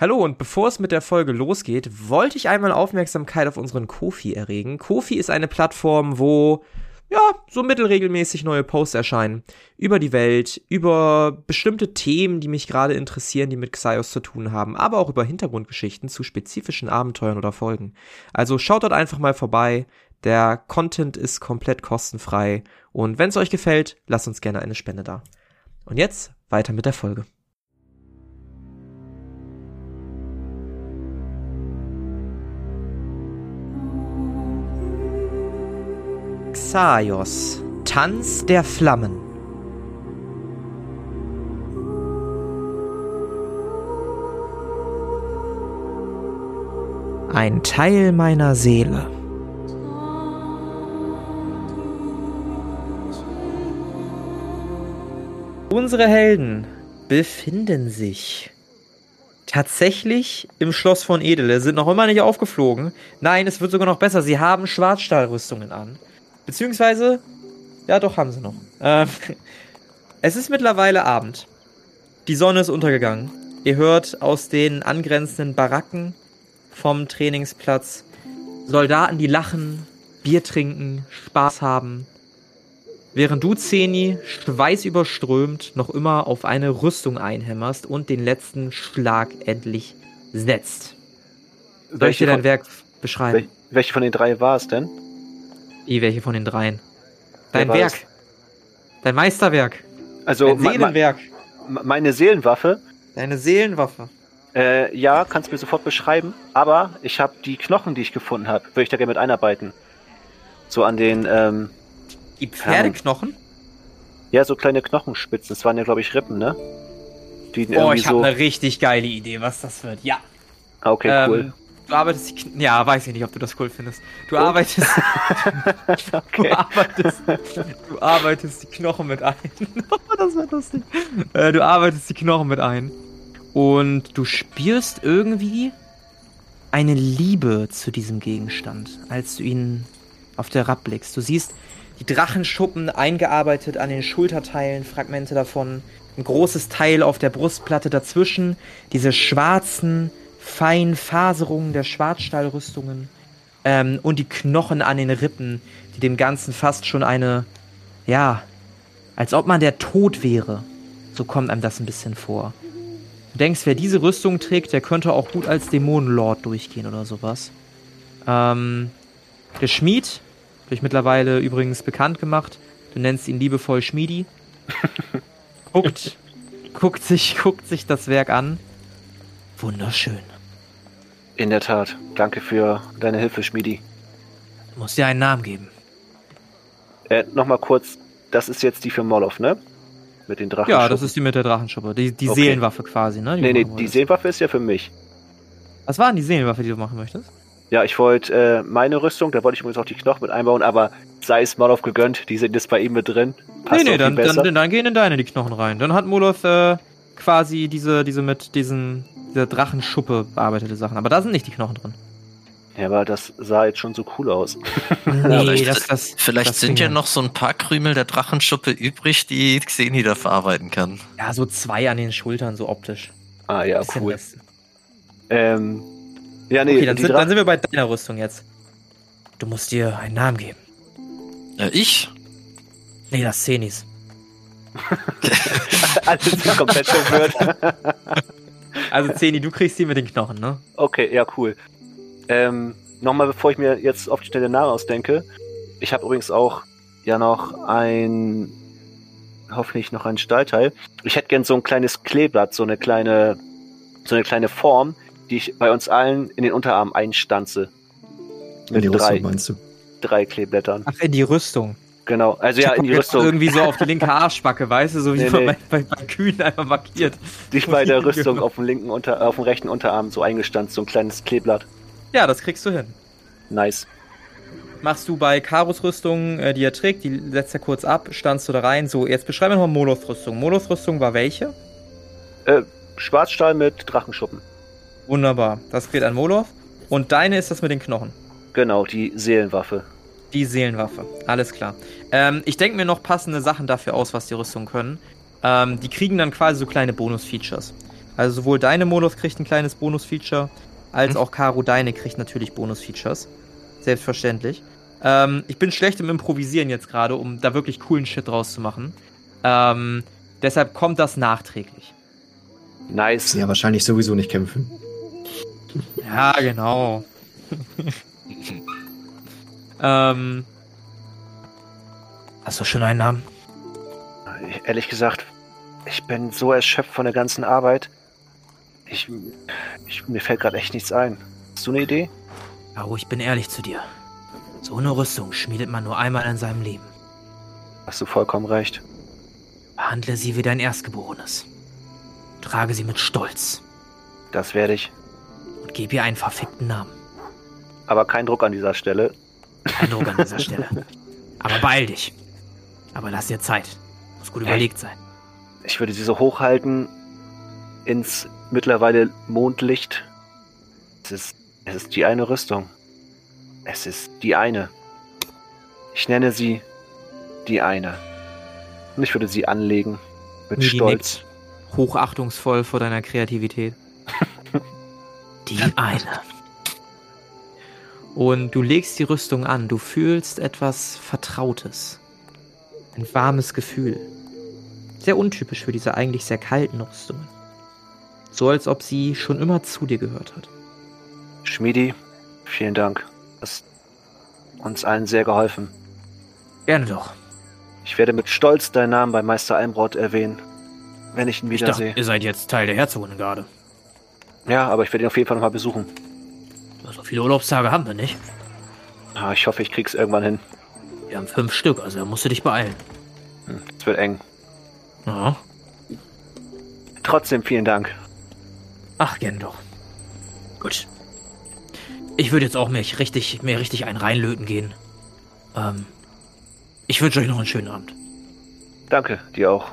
Hallo und bevor es mit der Folge losgeht, wollte ich einmal Aufmerksamkeit auf unseren Kofi erregen. Kofi ist eine Plattform, wo ja, so mittelregelmäßig neue Posts erscheinen. Über die Welt, über bestimmte Themen, die mich gerade interessieren, die mit Xaios zu tun haben, aber auch über Hintergrundgeschichten zu spezifischen Abenteuern oder Folgen. Also schaut dort einfach mal vorbei. Der Content ist komplett kostenfrei. Und wenn es euch gefällt, lasst uns gerne eine Spende da. Und jetzt weiter mit der Folge. Xaios, Tanz der Flammen. Ein Teil meiner Seele. Unsere Helden befinden sich tatsächlich im Schloss von Edele, sind noch immer nicht aufgeflogen. Nein, es wird sogar noch besser. Sie haben Schwarzstahlrüstungen an. Beziehungsweise, ja doch, haben sie noch. Ähm, es ist mittlerweile Abend. Die Sonne ist untergegangen. Ihr hört aus den angrenzenden Baracken vom Trainingsplatz Soldaten, die lachen, Bier trinken, Spaß haben. Während du, Zeni, schweißüberströmt noch immer auf eine Rüstung einhämmerst und den letzten Schlag endlich setzt. Soll ich dir dein Werk beschreiben? Welche von den drei war es denn? Wie, welche von den dreien? Dein Werk. Das? Dein Meisterwerk. Also Dein Seelenwerk. meine Seelenwaffe. Deine Seelenwaffe. Äh, ja, kannst du mir sofort beschreiben. Aber ich habe die Knochen, die ich gefunden habe, würde ich da gerne mit einarbeiten. So an den, ähm, Die Pferdeknochen? Ja, so kleine Knochenspitzen. Das waren ja, glaube ich, Rippen, ne? Die oh, ich habe so... eine richtig geile Idee, was das wird. Ja. Okay, ähm, cool. Du arbeitest die Ja, weiß ich nicht, ob du das cool findest. Du oh. arbeitest. okay. du arbeitest. Du arbeitest die Knochen mit ein. das wird lustig. Äh, du arbeitest die Knochen mit ein. Und du spürst irgendwie eine Liebe zu diesem Gegenstand, als du ihn auf der Rapp blickst. Du siehst die Drachenschuppen eingearbeitet an den Schulterteilen, Fragmente davon, ein großes Teil auf der Brustplatte dazwischen, diese schwarzen, feinen Faserungen der Schwarzstahlrüstungen ähm, und die Knochen an den Rippen, die dem Ganzen fast schon eine, ja, als ob man der Tod wäre. So kommt einem das ein bisschen vor. Du denkst, wer diese Rüstung trägt, der könnte auch gut als Dämonenlord durchgehen oder sowas. Ähm, der Schmied, durch mittlerweile übrigens bekannt gemacht, du nennst ihn liebevoll Schmiedi, guckt, guckt sich, guckt sich das Werk an. Wunderschön. In der Tat. Danke für deine Hilfe, Schmiedi. Du musst dir einen Namen geben. Äh, nochmal kurz. Das ist jetzt die für Moloff, ne? Mit den Drachen. Ja, das ist die mit der Drachenschuppe. Die, die okay. Seelenwaffe quasi, ne? Die nee, nee, die Seelenwaffe ist ja für mich. Was war denn die Seelenwaffe, die du machen möchtest? Ja, ich wollte äh, meine Rüstung, da wollte ich übrigens auch die Knochen mit einbauen, aber sei es Moloff gegönnt, die sind jetzt bei ihm mit drin. Passt nee, nee, dann, dann, dann, gehen in deine die Knochen rein. Dann hat Moloff äh, quasi diese, diese mit diesen dieser Drachenschuppe bearbeitete Sachen. Aber da sind nicht die Knochen drin. Ja, aber das sah jetzt schon so cool aus. nee, vielleicht, das, das, vielleicht das sind ja noch so ein paar Krümel der Drachenschuppe übrig, die Xeni da verarbeiten kann. Ja, so zwei an den Schultern, so optisch. Ah ja, cool. Ähm, ja, nee. Okay, dann sind, dann sind wir bei deiner Rüstung jetzt. Du musst dir einen Namen geben. Ja, ich? Nee, das Szenis. Alles komplett verwirrt. Also Zeni, du kriegst sie mit den Knochen, ne? Okay, ja, cool. Ähm, nochmal, bevor ich mir jetzt auf die schnelle Namen ausdenke. Ich habe übrigens auch ja noch ein, hoffentlich noch ein Stahlteil. Ich hätte gern so ein kleines Kleeblatt, so eine kleine, so eine kleine Form, die ich bei uns allen in den Unterarm einstanze. Mit in die drei, Rüstung meinst du? Drei Kleeblättern. Ach, in die Rüstung. Genau, also ja, in die Rüstung. Irgendwie so auf die linke Arschbacke, weißt du, so wie nee, man nee. Bei, bei, Kühen einfach markiert. Dich bei der Rüstung auf dem linken Unter, auf dem rechten Unterarm so eingestanzt, so ein kleines Kleeblatt. Ja, das kriegst du hin. Nice. Machst du bei Karos Rüstung, äh, die er trägt, die setzt er kurz ab, standst du da rein. So, jetzt beschreib mir nochmal Moloth Rüstung. Moloth Rüstung war welche? Äh, Schwarzstahl mit Drachenschuppen. Wunderbar, das geht an Moloth. Und deine ist das mit den Knochen. Genau, die Seelenwaffe. Die Seelenwaffe, alles klar. Ähm, ich denke mir noch passende Sachen dafür aus, was die Rüstungen können. Ähm, die kriegen dann quasi so kleine Bonus-Features. Also sowohl deine Moloth kriegt ein kleines Bonus-Feature, als hm. auch Caro deine kriegt natürlich Bonus-Features. Selbstverständlich. Ähm, ich bin schlecht im Improvisieren jetzt gerade, um da wirklich coolen Shit draus zu machen. Ähm, deshalb kommt das nachträglich. Nice. Ja, wahrscheinlich sowieso nicht kämpfen. Ja, genau. ähm, hast du schon einen Namen? Ehrlich gesagt, ich bin so erschöpft von der ganzen Arbeit. Ich, ich mir fällt gerade echt nichts ein. Hast du eine Idee? Caro, ich bin ehrlich zu dir. So eine Rüstung schmiedet man nur einmal in seinem Leben. Hast du vollkommen recht. Behandle sie wie dein Erstgeborenes. Trage sie mit Stolz. Das werde ich. Und gib ihr einen verfickten Namen. Aber kein Druck an dieser Stelle. Kein Druck an dieser Stelle. Aber beeil dich. Aber lass dir Zeit. Muss gut überlegt sein. Ich würde sie so hochhalten ins mittlerweile Mondlicht. Es ist, es ist die eine Rüstung. Es ist die eine. Ich nenne sie die eine. Und ich würde sie anlegen mit Midi Stolz. Hochachtungsvoll vor deiner Kreativität. die eine. Und du legst die Rüstung an. Du fühlst etwas Vertrautes. Ein warmes Gefühl. Sehr untypisch für diese eigentlich sehr kalten Rüstungen. So als ob sie schon immer zu dir gehört hat. Schmiedi, vielen Dank. Das hat uns allen sehr geholfen. Gerne doch. Ich werde mit Stolz deinen Namen bei Meister Almrod erwähnen, wenn ich ihn wiedersehe. Ich dachte, ihr seid jetzt Teil der Herzogengarde. Ja, aber ich werde ihn auf jeden Fall nochmal besuchen. Viele Urlaubstage haben wir nicht. Ah, ich hoffe, ich krieg's irgendwann hin. Wir haben fünf Stück, also musst du dich beeilen. Hm, es wird eng. Ja. Trotzdem vielen Dank. Ach, gern doch. Gut. Ich würde jetzt auch mich richtig, mir richtig einen reinlöten gehen. Ähm, ich wünsche euch noch einen schönen Abend. Danke, dir auch.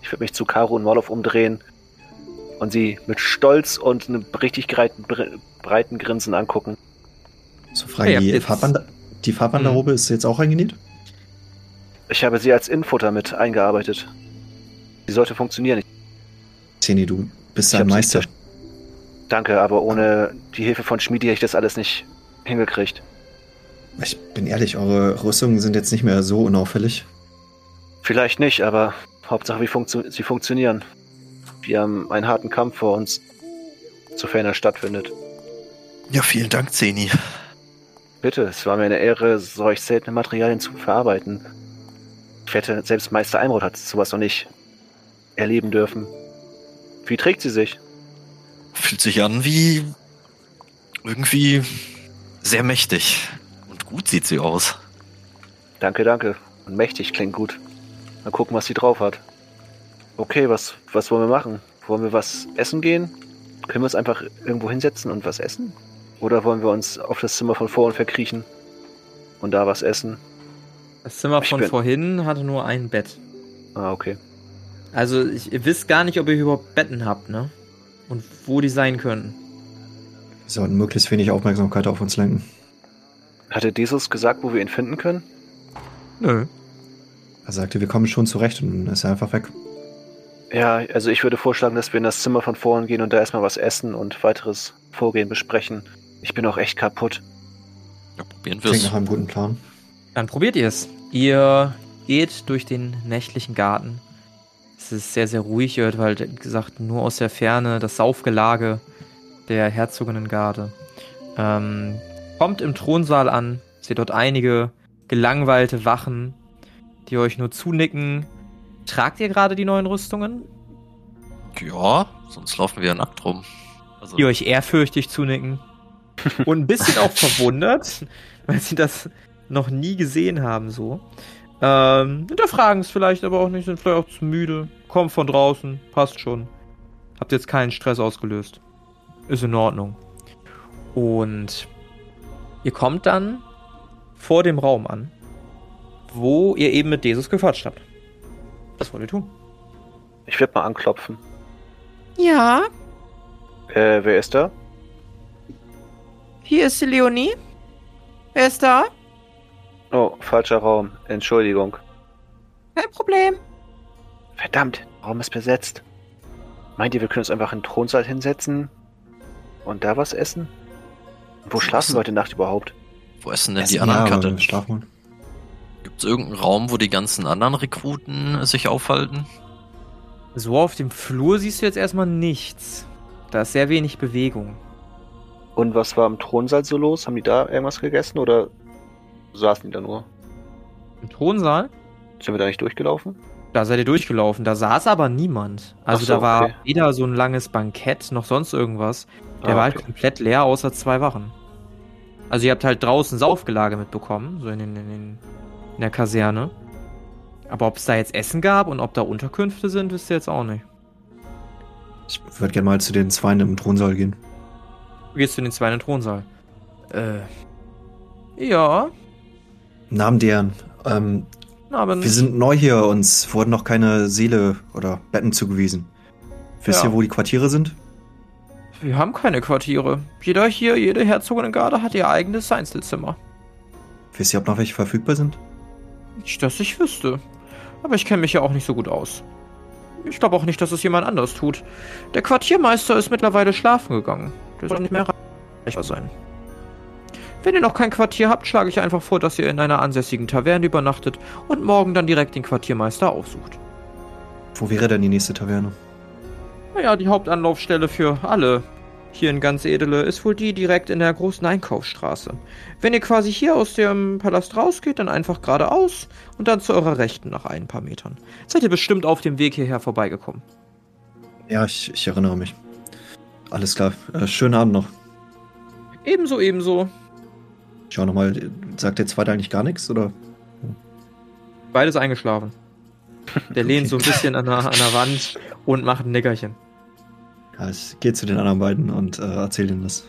Ich würde mich zu Caro und Morloff umdrehen und sie mit Stolz und einem richtig breiten, breiten Grinsen angucken. So Frage, ja, die, Farbband die Farbbanderrobe hm. ist jetzt auch eingenäht? Ich habe sie als Infutter mit eingearbeitet. Sie sollte funktionieren. Zeni, du bist ein Meister. Danke, aber ohne die Hilfe von Schmiedi hätte ich das alles nicht hingekriegt. Ich bin ehrlich, eure Rüstungen sind jetzt nicht mehr so unauffällig. Vielleicht nicht, aber Hauptsache funktio sie funktionieren. Wir haben einen harten Kampf vor uns, sofern er stattfindet. Ja, vielen Dank, Zeni. Bitte, es war mir eine Ehre, solch seltene Materialien zu verarbeiten. Ich wette, selbst Meister Eimrod hat sowas noch nicht erleben dürfen. Wie trägt sie sich? Fühlt sich an wie irgendwie sehr mächtig. Und gut sieht sie aus. Danke, danke. Und mächtig klingt gut. Mal gucken, was sie drauf hat. Okay, was, was wollen wir machen? Wollen wir was essen gehen? Können wir uns einfach irgendwo hinsetzen und was essen? Oder wollen wir uns auf das Zimmer von vorhin verkriechen und da was essen? Das Zimmer von bin... vorhin hatte nur ein Bett. Ah, okay. Also, ich, ihr wisst gar nicht, ob ihr überhaupt Betten habt, ne? Und wo die sein können. Wir sollten möglichst wenig Aufmerksamkeit auf uns lenken. Hatte Jesus gesagt, wo wir ihn finden können? Nö. Er sagte, wir kommen schon zurecht und dann ist er einfach weg. Ja, also ich würde vorschlagen, dass wir in das Zimmer von vorn gehen und da erstmal was essen und weiteres Vorgehen besprechen. Ich bin auch echt kaputt. Ja, probieren wir es. Klingt nach einem guten Plan. Dann probiert ihr es. Ihr geht durch den nächtlichen Garten. Es ist sehr, sehr ruhig. Ihr hört halt, wie gesagt, nur aus der Ferne das Saufgelage der Herzoginnengarde. Ähm, kommt im Thronsaal an. Seht dort einige gelangweilte Wachen, die euch nur zunicken. Tragt ihr gerade die neuen Rüstungen? Ja, sonst laufen wir ja nackt rum. Also. Die euch ehrfürchtig zunicken. Und ein bisschen auch verwundert, weil sie das noch nie gesehen haben, so. Ähm, hinterfragen es vielleicht aber auch nicht, sind vielleicht auch zu müde. Kommt von draußen, passt schon. Habt jetzt keinen Stress ausgelöst. Ist in Ordnung. Und ihr kommt dann vor dem Raum an, wo ihr eben mit Jesus gequatscht habt. Was wollt ihr tun? Ich werde mal anklopfen. Ja. Äh, wer ist da? Hier ist die Leonie. Wer ist da? Oh, falscher Raum. Entschuldigung. Kein Problem. Verdammt, Raum ist besetzt. Meint ihr, wir können uns einfach in den Thronsaal hinsetzen und da was essen? Wo Wo schlafen wir heute Nacht überhaupt? Wo essen denn Essen, die anderen ja? Schlafen. Gibt es irgendeinen Raum, wo die ganzen anderen Rekruten sich aufhalten? So auf dem Flur siehst du jetzt erstmal nichts. Da ist sehr wenig Bewegung. Und was war im Thronsaal so los? Haben die da irgendwas gegessen oder saßen die da nur? Im Thronsaal, Sind wir da nicht durchgelaufen? da seid ihr durchgelaufen. Da saß aber niemand. Also so, da war okay. weder so ein langes Bankett noch sonst irgendwas. Der Ah, war halt okay. komplett leer, außer zwei Wachen. Also ihr habt halt draußen Saufgelage mitbekommen, so in, in, den, in der Kaserne. Aber ob es da jetzt Essen gab und ob da Unterkünfte sind, wisst ihr jetzt auch nicht. Ich würde gerne mal zu den Zweien im Thronsaal gehen. Du gehst in den zweiten Thronsaal. Äh. Ja, Namen deren. Ähm, aber wir sind neu hier, uns wurden noch keine Seele oder Betten zugewiesen. Wisst Ja. ihr, wo die Quartiere sind? wir haben keine Quartiere. Jeder hier, jede Herzoginnengarde hat ihr eigenes Einzelzimmer. Wisst ihr, ob noch welche verfügbar sind? Nicht, dass ich wüsste. Aber ich kenne mich ja auch nicht so gut aus. Ich glaube auch nicht, dass es jemand anders tut. Der Quartiermeister ist mittlerweile schlafen gegangen. Der soll nicht mehr erreichbar sein. Wenn ihr noch kein Quartier habt, schlage ich einfach vor, dass ihr in einer ansässigen Taverne übernachtet und morgen dann direkt den Quartiermeister aufsucht. Wo wäre denn die nächste Taverne? Naja, die Hauptanlaufstelle für alle hier in ganz Edele ist wohl die direkt in der großen Einkaufsstraße. Wenn ihr quasi hier aus dem Palast rausgeht, dann einfach geradeaus und dann zu eurer Rechten nach ein paar Metern. Seid ihr bestimmt auf dem Weg hierher vorbeigekommen. Ja, ich, ich erinnere mich. Alles klar. Äh, schönen Abend noch. Ebenso, ebenso. Schau nochmal, sagt der Zweite eigentlich gar nichts? Oder? Beides eingeschlafen. Der lehnt so ein bisschen an der, an der Wand und macht ein Nickerchen. Ja, ich gehe zu den anderen beiden und äh, erzähle ihnen das.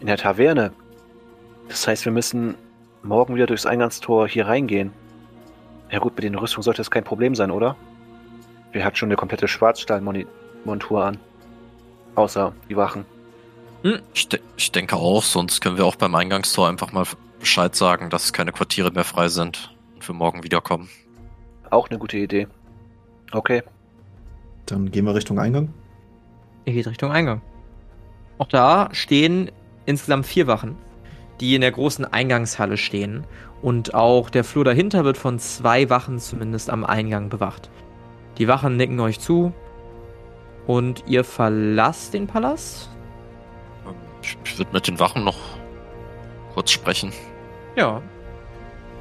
In der Taverne. Das heißt, wir müssen morgen wieder durchs Eingangstor hier reingehen. Ja gut, mit den Rüstungen sollte das kein Problem sein, oder? Wir hat schon eine komplette Schwarzstahlmontur an. Außer die Wachen. Ich, de ich denke auch, sonst können wir auch beim Eingangstor einfach mal Bescheid sagen, dass keine Quartiere mehr frei sind und wir morgen wiederkommen. Auch eine gute Idee. Okay. Dann gehen wir Richtung Eingang. Ihr geht Richtung Eingang. Auch da stehen insgesamt vier Wachen, die in der großen Eingangshalle stehen. Und auch der Flur dahinter wird von zwei Wachen zumindest am Eingang bewacht. Die Wachen nicken euch zu. Und ihr verlasst den Palast? Ähm, Ich, ich würde mit den Wachen noch kurz sprechen. Ja,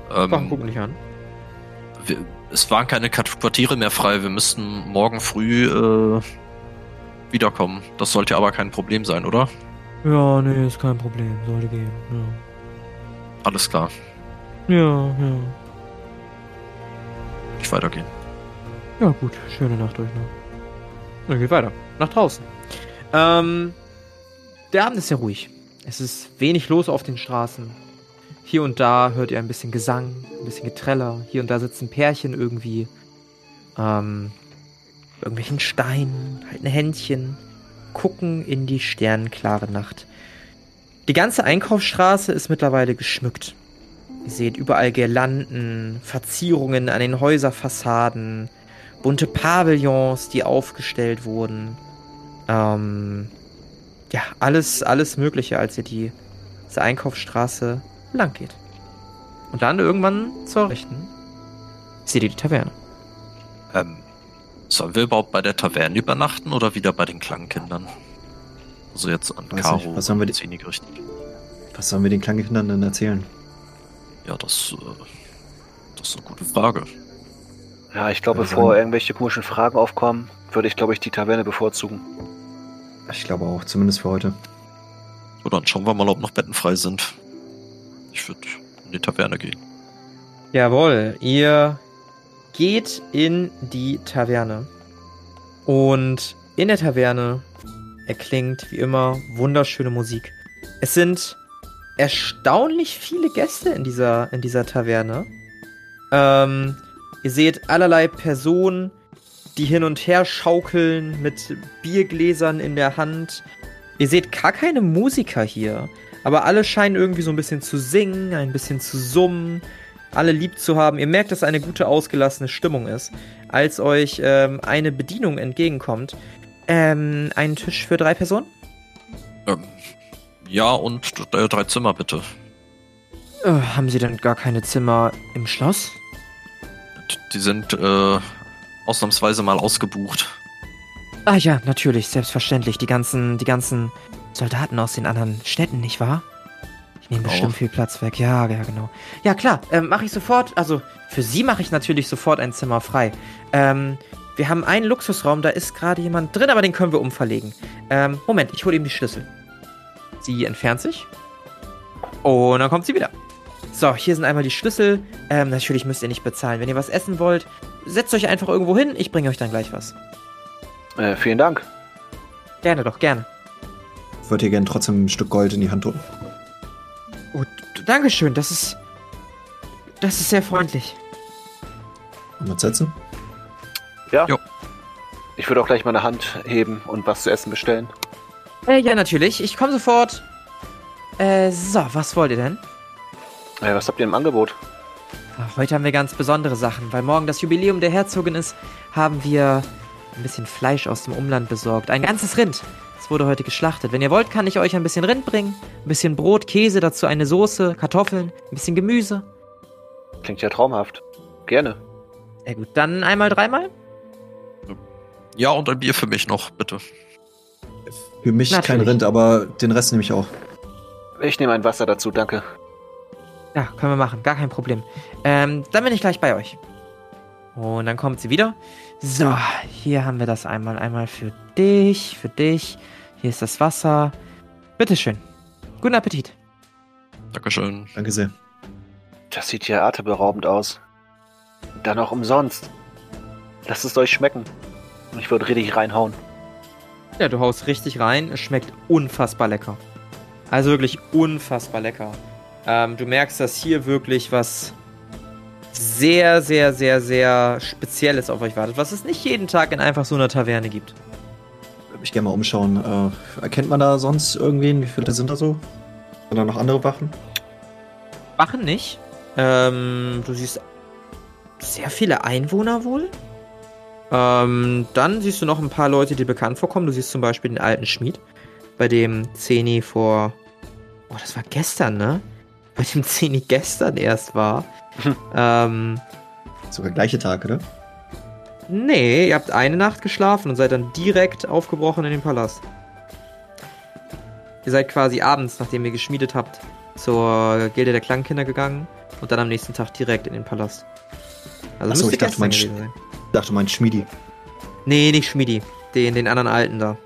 Wachen Ähm, gucken dich an. wir, es waren keine Quartiere mehr frei. Wir müssten morgen früh äh, wiederkommen. Das sollte aber kein Problem sein, oder? Ja, nee, ist kein Problem. Sollte gehen. Alles klar. Ja, ja. ja. Ich weitergehen. Ja, gut. Schöne Nacht euch noch. Dann geht weiter. Nach draußen. Ähm, der Abend ist sehr ruhig. Es ist wenig los auf den Straßen. Hier und da hört ihr ein bisschen Gesang, ein bisschen Getreller. Hier und da sitzen Pärchen irgendwie. Ähm, irgendwelchen Steinen, halten Händchen, gucken in die sternenklare Nacht. Die ganze Einkaufsstraße ist mittlerweile geschmückt. Ihr seht überall Girlanden, Verzierungen an den Häuserfassaden, bunte Pavillons, die aufgestellt wurden. Ähm, ja, alles, alles Mögliche, als ihr die, diese Einkaufsstraße lang geht. Und dann irgendwann zur Rechten seht ihr die Taverne. Ähm, sollen wir überhaupt bei der Taverne übernachten oder wieder bei den Klangkindern? Also jetzt an Weiß Caro nicht, was haben wir die- gerichtet. Was sollen wir den Kleinkindern denn erzählen? Ja, das, äh, das ist eine gute Frage. Ja, ich glaube, Also- bevor irgendwelche komischen Fragen aufkommen, würde ich, glaube ich, die Taverne bevorzugen. Ich glaube auch, zumindest für heute. So, dann schauen wir mal, ob noch Betten frei sind. Ich würde in die Taverne gehen. Jawohl, ihr geht in die Taverne. Und in der Taverne erklingt wie immer wunderschöne Musik. Es sind erstaunlich viele Gäste in dieser, in dieser Taverne. Ähm, ihr seht allerlei Personen, die hin und her schaukeln mit Biergläsern in der Hand. Ihr seht gar keine Musiker hier, aber alle scheinen irgendwie so ein bisschen zu singen, ein bisschen zu summen, alle lieb zu haben. Ihr merkt, dass eine gute ausgelassene Stimmung ist. als euch ähm, eine Bedienung entgegenkommt. Ähm, einen Tisch für drei Personen? Ähm, ja, und äh, drei Zimmer bitte. Äh, haben Sie denn gar keine Zimmer im Schloss? Die sind äh, ausnahmsweise mal ausgebucht. Ah ja, natürlich, selbstverständlich. Die ganzen, die ganzen Soldaten aus den anderen Städten, nicht wahr? Ich nehme bestimmt viel Platz weg. Ja, ja, genau. Ja, klar, ähm, mache ich sofort. Also, für Sie mache ich natürlich sofort ein Zimmer frei. Ähm, wir haben einen Luxusraum, da ist gerade jemand drin, aber den können wir umverlegen. Ähm, Moment, ich hole ihm die Schlüssel. Sie entfernt sich. Und dann kommt sie wieder. So, hier sind einmal die Schlüssel. Ähm, natürlich müsst ihr nicht bezahlen. Wenn ihr was essen wollt, setzt euch einfach irgendwo hin. Ich bringe euch dann gleich was. Äh, vielen Dank. Gerne doch, gerne. Ich würde dir gerne trotzdem ein Stück Gold in die Hand drücken. Oh, Dankeschön, das ist. Das ist sehr freundlich. Wollen wir uns setzen? Ja. Jo. Ich würde auch gleich meine Hand heben und was zu essen bestellen. Äh, ja, natürlich. Ich komme sofort. Äh, so, was wollt ihr denn? Äh, was habt ihr im Angebot? Ach, heute haben wir ganz besondere Sachen. Weil morgen das Jubiläum der Herzogin ist, haben wir ein bisschen Fleisch aus dem Umland besorgt. Ein ganzes Rind. Es wurde heute geschlachtet. Wenn ihr wollt, kann ich euch ein bisschen Rind bringen. Ein bisschen Brot, Käse, dazu eine Soße, Kartoffeln, ein bisschen Gemüse. Klingt ja traumhaft. Gerne. Sehr gut, dann einmal dreimal? Ja, und ein Bier für mich noch, bitte. Für mich kein Natürlich. Rind, aber den Rest nehme ich auch. Ich nehme ein Wasser dazu, danke. Ja, können wir machen, gar kein Problem. Ähm, dann bin ich gleich bei euch. Und dann kommt sie wieder. So, hier haben wir das einmal. Einmal für dich, für dich. Hier ist das Wasser. Bitteschön. Guten Appetit. Dankeschön. Danke sehr. Das sieht ja atemberaubend aus. Dann auch umsonst. Lasst es euch schmecken. Und ich würde richtig reinhauen. Ja, du haust richtig rein. Es schmeckt unfassbar lecker. Also wirklich unfassbar lecker. Ähm, du merkst, dass hier wirklich was sehr, sehr, sehr, sehr Spezielles auf euch wartet, was es nicht jeden Tag in einfach so einer Taverne gibt. Würde mich gerne mal umschauen. Äh, erkennt man da sonst irgendwen? Wie viele sind da so? Sind da noch andere Wachen? Wachen nicht. Ähm, du siehst sehr viele Einwohner wohl. Ähm, dann siehst du noch ein paar Leute, die bekannt vorkommen. Du siehst zum Beispiel den alten Schmied, bei dem Zeni vor. Oh, das war gestern, ne? Bei dem Zeni gestern erst war. ähm, Sogar gleiche Tag, oder? Nee, ihr habt eine Nacht geschlafen und seid dann direkt aufgebrochen in den Palast. Ihr seid quasi abends, nachdem ihr geschmiedet habt, zur Gilde der Klangkinder gegangen und dann am nächsten Tag direkt in den Palast. Also Ach so, müsste ich dachte, mein gewesen sein. Ich dachte, mein Schmiedi. Nee, nicht Schmiedi. Den, den anderen Alten da.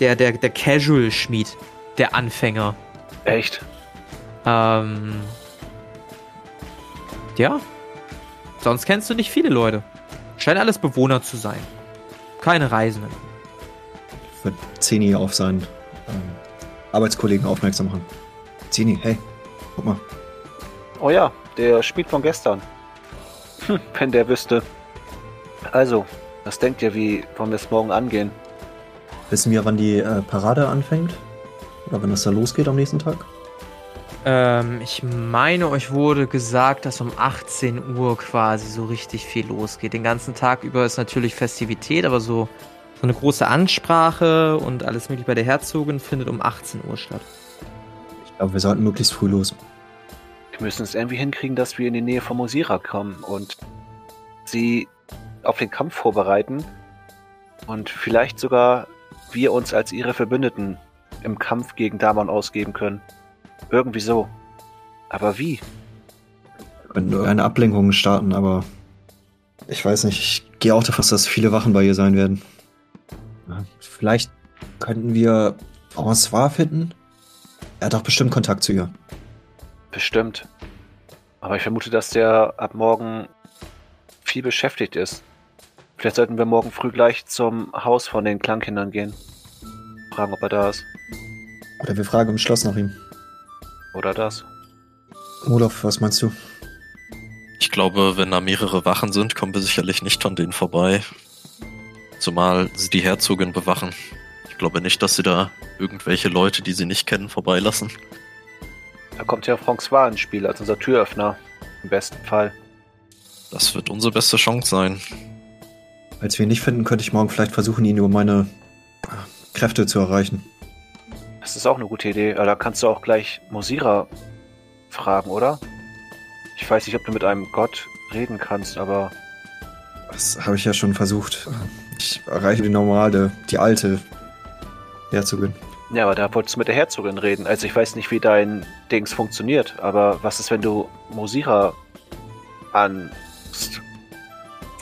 Der, der, der Casual-Schmied. Der Anfänger. Echt? Ähm. Ja. Sonst kennst du nicht viele Leute. Scheinen alles Bewohner zu sein. Keine Reisenden. Wird Zeni auf seinen ähm, Arbeitskollegen aufmerksam machen. Zeni, hey, guck mal. Oh ja, der Schmied von gestern. Hm, wenn der wüsste. Also, was denkt ihr, wie wollen wir es morgen angehen? Wissen wir, wann die äh, Parade anfängt? Oder wann das da losgeht am nächsten Tag? Ähm, ich meine, euch wurde gesagt, dass um 18 Uhr quasi so richtig viel losgeht. Den ganzen Tag über ist natürlich Festivität, aber so, so eine große Ansprache und alles mögliche bei der Herzogin findet um 18 Uhr statt. Ich glaube, wir sollten möglichst früh los. Wir müssen es irgendwie hinkriegen, dass wir in die Nähe von Mosira kommen und sie auf den Kampf vorbereiten und vielleicht sogar wir uns als ihre Verbündeten im Kampf gegen Damon ausgeben können. Irgendwie so. Aber wie? Wir könnten irgendeine Ablenkung starten, aber ich weiß nicht. Ich gehe auch davon aus, dass viele Wachen bei ihr sein werden. Vielleicht könnten wir François finden. Er hat doch bestimmt Kontakt zu ihr. Bestimmt. Aber ich vermute, dass der ab morgen viel beschäftigt ist. Vielleicht sollten wir morgen früh gleich zum Haus von den Klangkindern gehen. Fragen, ob er da ist. Oder wir fragen im Schloss nach ihm. Oder das. Olaf, was meinst du? Ich glaube, wenn da mehrere Wachen sind, kommen wir sicherlich nicht von denen vorbei. Zumal sie die Herzogin bewachen. Ich glaube nicht, dass sie da irgendwelche Leute, die sie nicht kennen, vorbeilassen. Da kommt ja François ins Spiel als unser Türöffner. Im besten Fall. Das wird unsere beste Chance sein. Als wir ihn nicht finden, könnte ich morgen vielleicht versuchen, ihn über meine äh, Kräfte zu erreichen. Das ist auch eine gute Idee. Da kannst du auch gleich Mosira fragen, oder? Ich weiß nicht, ob du mit einem Gott reden kannst, aber Das habe ich ja schon versucht. Ich erreiche die normale, die alte Herzogin. ja, aber da wolltest du mit der Herzogin reden. Also ich weiß nicht, wie dein Dings funktioniert, aber was ist, wenn du Mosira an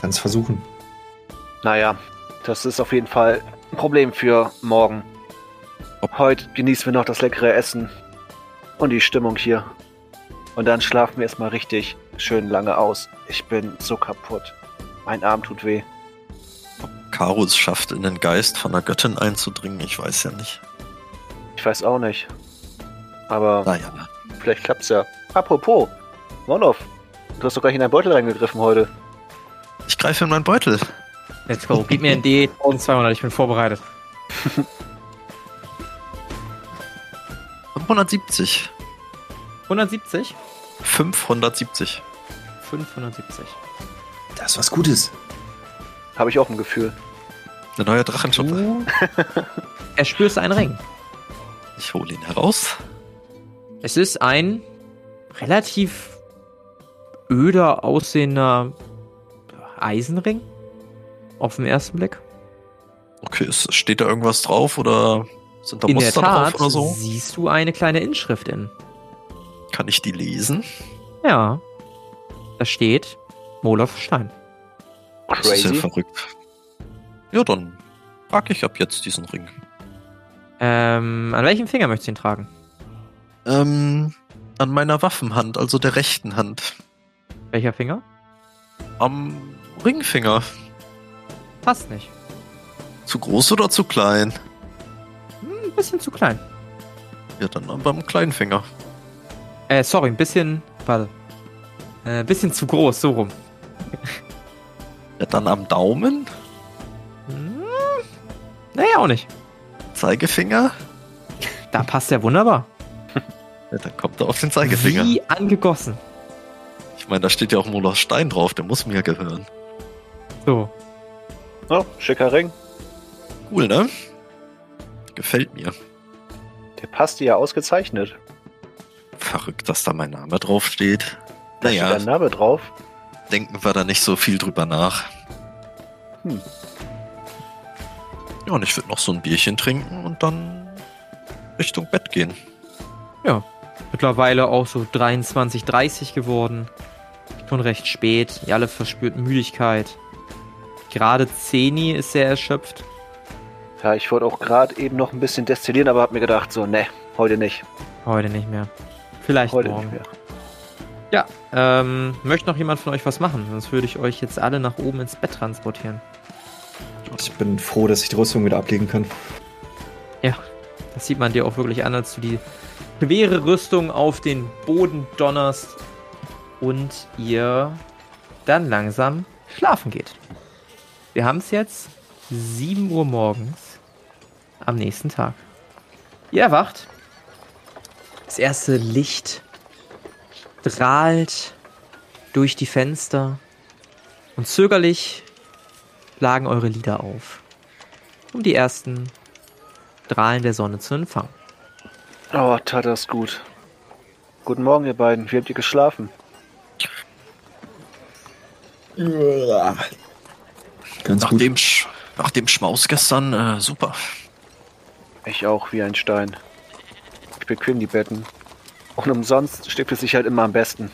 Kann es versuchen. Naja, das ist auf jeden Fall ein Problem für morgen. Heute genießen wir noch das leckere Essen und die Stimmung hier. Und dann schlafen wir erstmal richtig schön lange aus. Ich bin so kaputt. Mein Arm tut weh. Karo es schafft, in den Geist von der Göttin einzudringen, ich weiß ja nicht. Ich weiß auch nicht. Aber Naja, vielleicht klappt's ja. Apropos, Monov, du hast doch gleich in deinen Beutel reingegriffen heute. ich greife in meinen Beutel. Let's go. Gib mir ein D. 1200, ich bin vorbereitet. 570. 170? 570. 570. Das ist was Gutes. Habe ich auch ein Gefühl. Der neue Drachenschopper. Du erspürst einen Ring. Ich hole ihn heraus. Es ist ein relativ öder aussehender Eisenring. Auf den ersten Blick. Okay, steht da irgendwas drauf oder sind da In der Muster Tat drauf oder so? siehst du eine kleine Inschrift in. Kann ich die lesen? Ja. Da steht Molof Stein. Das ist ja verrückt. Ja, dann trage ich ab jetzt diesen Ring. Ähm, an welchem Finger möchtest du ihn tragen? Ähm, an meiner Waffenhand, also der rechten Hand. Welcher Finger? Am Ringfinger. Passt nicht. Zu groß oder zu klein? Bisschen zu klein. Ja, dann aber am kleinen Finger. Äh, sorry, ein bisschen. Warte. Äh, ein bisschen zu groß, so rum. Ja, dann am Daumen, Hm, naja, auch nicht. Zeigefinger. Da passt er wunderbar. Ja, dann kommt er auf den Zeigefinger. Wie angegossen. Ich meine, da steht ja auch Molas Stein drauf, der muss mir gehören. So. Oh, schicker Ring. Cool, ne? Gefällt mir. Der passt dir ja ausgezeichnet. Verrückt, dass da mein Name drauf steht. Da steht Naja, dein Name drauf. denken wir da nicht so viel drüber nach. Hm. Ja, und ich würde noch so ein Bierchen trinken und dann Richtung Bett gehen. Mittlerweile auch so 23, 30 geworden. Schon recht spät. Ihr alle verspürt Müdigkeit. Gerade Zeni ist sehr erschöpft. Ja, ich wollte auch gerade eben noch ein bisschen destillieren, aber hab mir gedacht, so, ne, heute nicht. Heute nicht mehr. Vielleicht Heute morgen. nicht mehr. Ja, ähm, möchte noch jemand von euch was machen? Sonst würde ich euch jetzt alle nach oben ins Bett transportieren. Ich bin froh, dass ich die Rüstung wieder ablegen kann. Das sieht man dir auch wirklich an, als du die schwere Rüstung auf den Boden donnerst und ihr dann langsam schlafen geht. Wir haben es jetzt 7 Uhr morgens am nächsten Tag. Ihr erwacht. Das erste Licht strahlt durch die Fenster und zögerlich schlagen eure Lieder auf, um die ersten Strahlen der Sonne zu empfangen. Oh, tat das gut. Guten Morgen, ihr beiden. Wie habt ihr geschlafen? Ganz Nach gut. dem, Sch nach dem Schmaus gestern, äh, super. Ich auch, wie ein Stein. Ich bequem die Betten. Und umsonst schläft es sich halt immer am besten.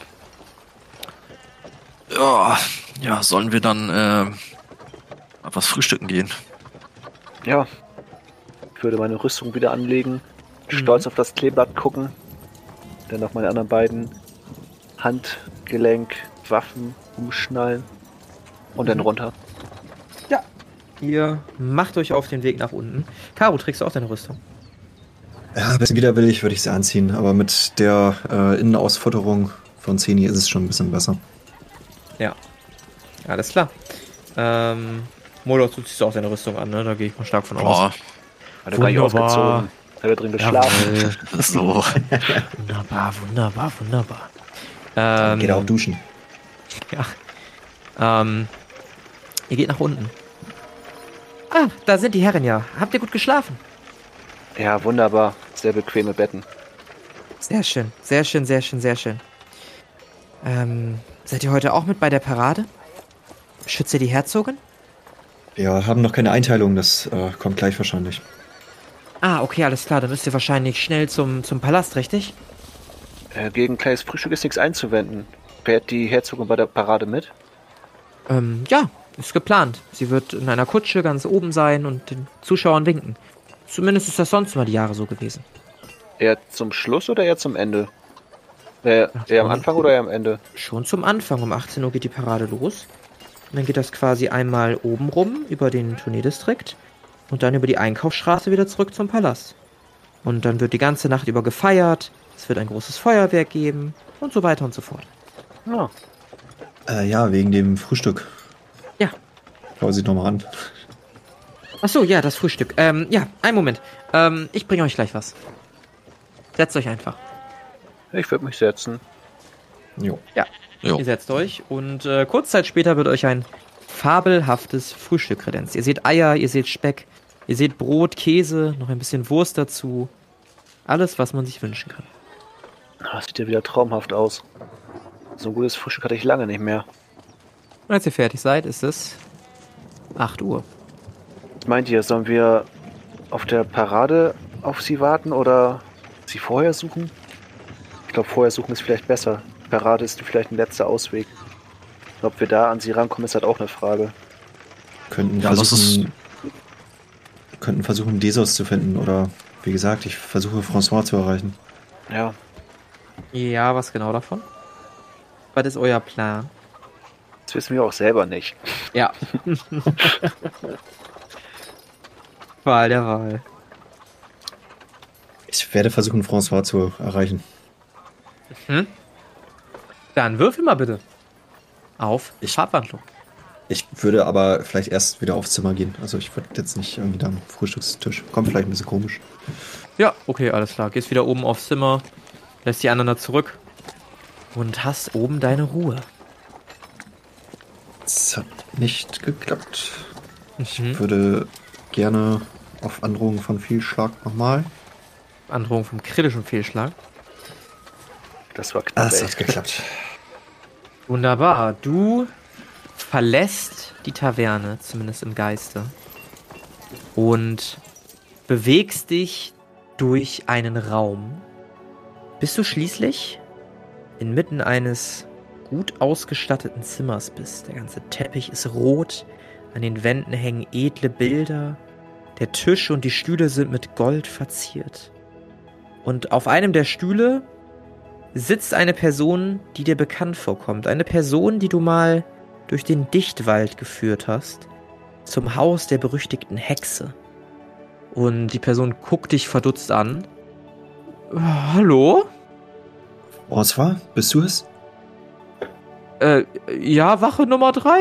Ja, ja, sollen wir dann äh, was frühstücken gehen? Ja. Ich würde meine Rüstung wieder anlegen, stolz auf das Kleeblatt gucken, dann auf meine anderen beiden Handgelenk, Waffen umschnallen und dann runter. Ihr macht euch auf den Weg nach unten. Caro, trägst du auch deine Rüstung? Ja, ein bisschen widerwillig würde ich sie anziehen, aber mit der äh, Innenausfutterung von Zeni ist es schon ein bisschen besser. Alles klar. Ähm, Moloch, du ziehst auch deine Rüstung an, ne? Da gehe ich mal stark von aus. Boah, Hat er gar nicht Wunderbar. ausgezogen. Hat er drin geschlafen. Jawohl. so. Wunderbar, wunderbar, wunderbar. Ähm, geht auch duschen. Ja. Ähm, ihr geht nach unten. Ah, da sind die Herren ja. Habt ihr gut geschlafen? Ja, wunderbar. Sehr bequeme Betten. Sehr schön, sehr schön, sehr schön, sehr schön. Ähm, seid ihr heute auch mit bei der Parade? Schütze die Herzogin? Wir haben noch keine Einteilung, das äh, kommt gleich wahrscheinlich. Ah, okay, alles klar. Dann müsst ihr wahrscheinlich schnell zum, zum Palast, richtig? Äh, gegen kleines Frühstück ist nichts einzuwenden. Fährt die Herzogin bei der Parade mit? Ähm, ja, ist geplant. Sie wird in einer Kutsche ganz oben sein und den Zuschauern winken. Zumindest ist das sonst mal die Jahre so gewesen. Eher zum Schluss oder eher zum Ende? Äh, eher am Anfang oder eher am Ende? Schon zum Anfang. Um 18 Uhr geht die Parade los. Und dann geht das quasi einmal oben rum über den Tourneedistrikt und dann über die Einkaufsstraße wieder zurück zum Palast. Und dann wird die ganze Nacht über gefeiert, es wird ein großes Feuerwerk geben und so weiter und so fort. Ja. Äh, ja, wegen dem Frühstück. Ja. Schau sie nochmal an. Ach so, ja, das Frühstück. Ähm, ja, einen Moment. Ähm, ich bringe euch gleich was. Setzt euch einfach. Ich würde mich setzen. Jo. Jo. Ihr setzt euch und äh, kurz Zeit später wird euch ein fabelhaftes Frühstück kredenzt. Ihr seht Eier, ihr seht Speck, ihr seht Brot, Käse, noch ein bisschen Wurst dazu. Alles, was man sich wünschen kann. Das sieht ja wieder traumhaft aus. So ein gutes Frühstück hatte ich lange nicht mehr. Und als ihr fertig seid, ist es 8 Uhr. Was meint ihr, sollen wir auf der Parade auf sie warten oder sie vorher suchen? Ich glaube, vorher suchen ist vielleicht besser. Parade ist vielleicht ein letzter Ausweg. Und ob wir da an sie rankommen, ist halt auch eine Frage. Könnten Ja, versuchen, könnten versuchen, Desos zu finden oder wie gesagt, ich versuche François zu erreichen. Ja, Ja, was genau davon? Was ist euer Plan? Das wissen wir auch selber nicht. Ja. Wahl der Wahl. Ich werde versuchen, François zu erreichen. Hm? Dann würfel mal bitte. Auf Ich- Farbwandlung. Ich würde aber vielleicht erst wieder aufs Zimmer gehen. Also ich würde jetzt nicht irgendwie da am Frühstückstisch. Kommt vielleicht ein bisschen komisch. Ja, okay, alles klar. Gehst wieder oben aufs Zimmer, lässt die anderen da zurück und hast oben deine Ruhe. Es hat nicht geklappt. Ich Mhm. würde gerne auf Androhung von Fehlschlag nochmal. Androhung vom kritischen Fehlschlag. Das war Ah, knapp. es ey. hat geklappt. Wunderbar. Du verlässt die Taverne, zumindest im Geiste, und bewegst dich durch einen Raum, bis du schließlich inmitten eines gut ausgestatteten Zimmers bist. Der ganze Teppich ist rot, an den Wänden hängen edle Bilder, der Tisch und die Stühle sind mit Gold verziert. Und auf einem der Stühle sitzt eine Person, die dir bekannt vorkommt. Eine Person, die du mal durch den Dichtwald geführt hast. Zum Haus der berüchtigten Hexe. Und die Person guckt dich verdutzt an. Hallo? François, bist du es? Äh, ja, Wache Nummer drei?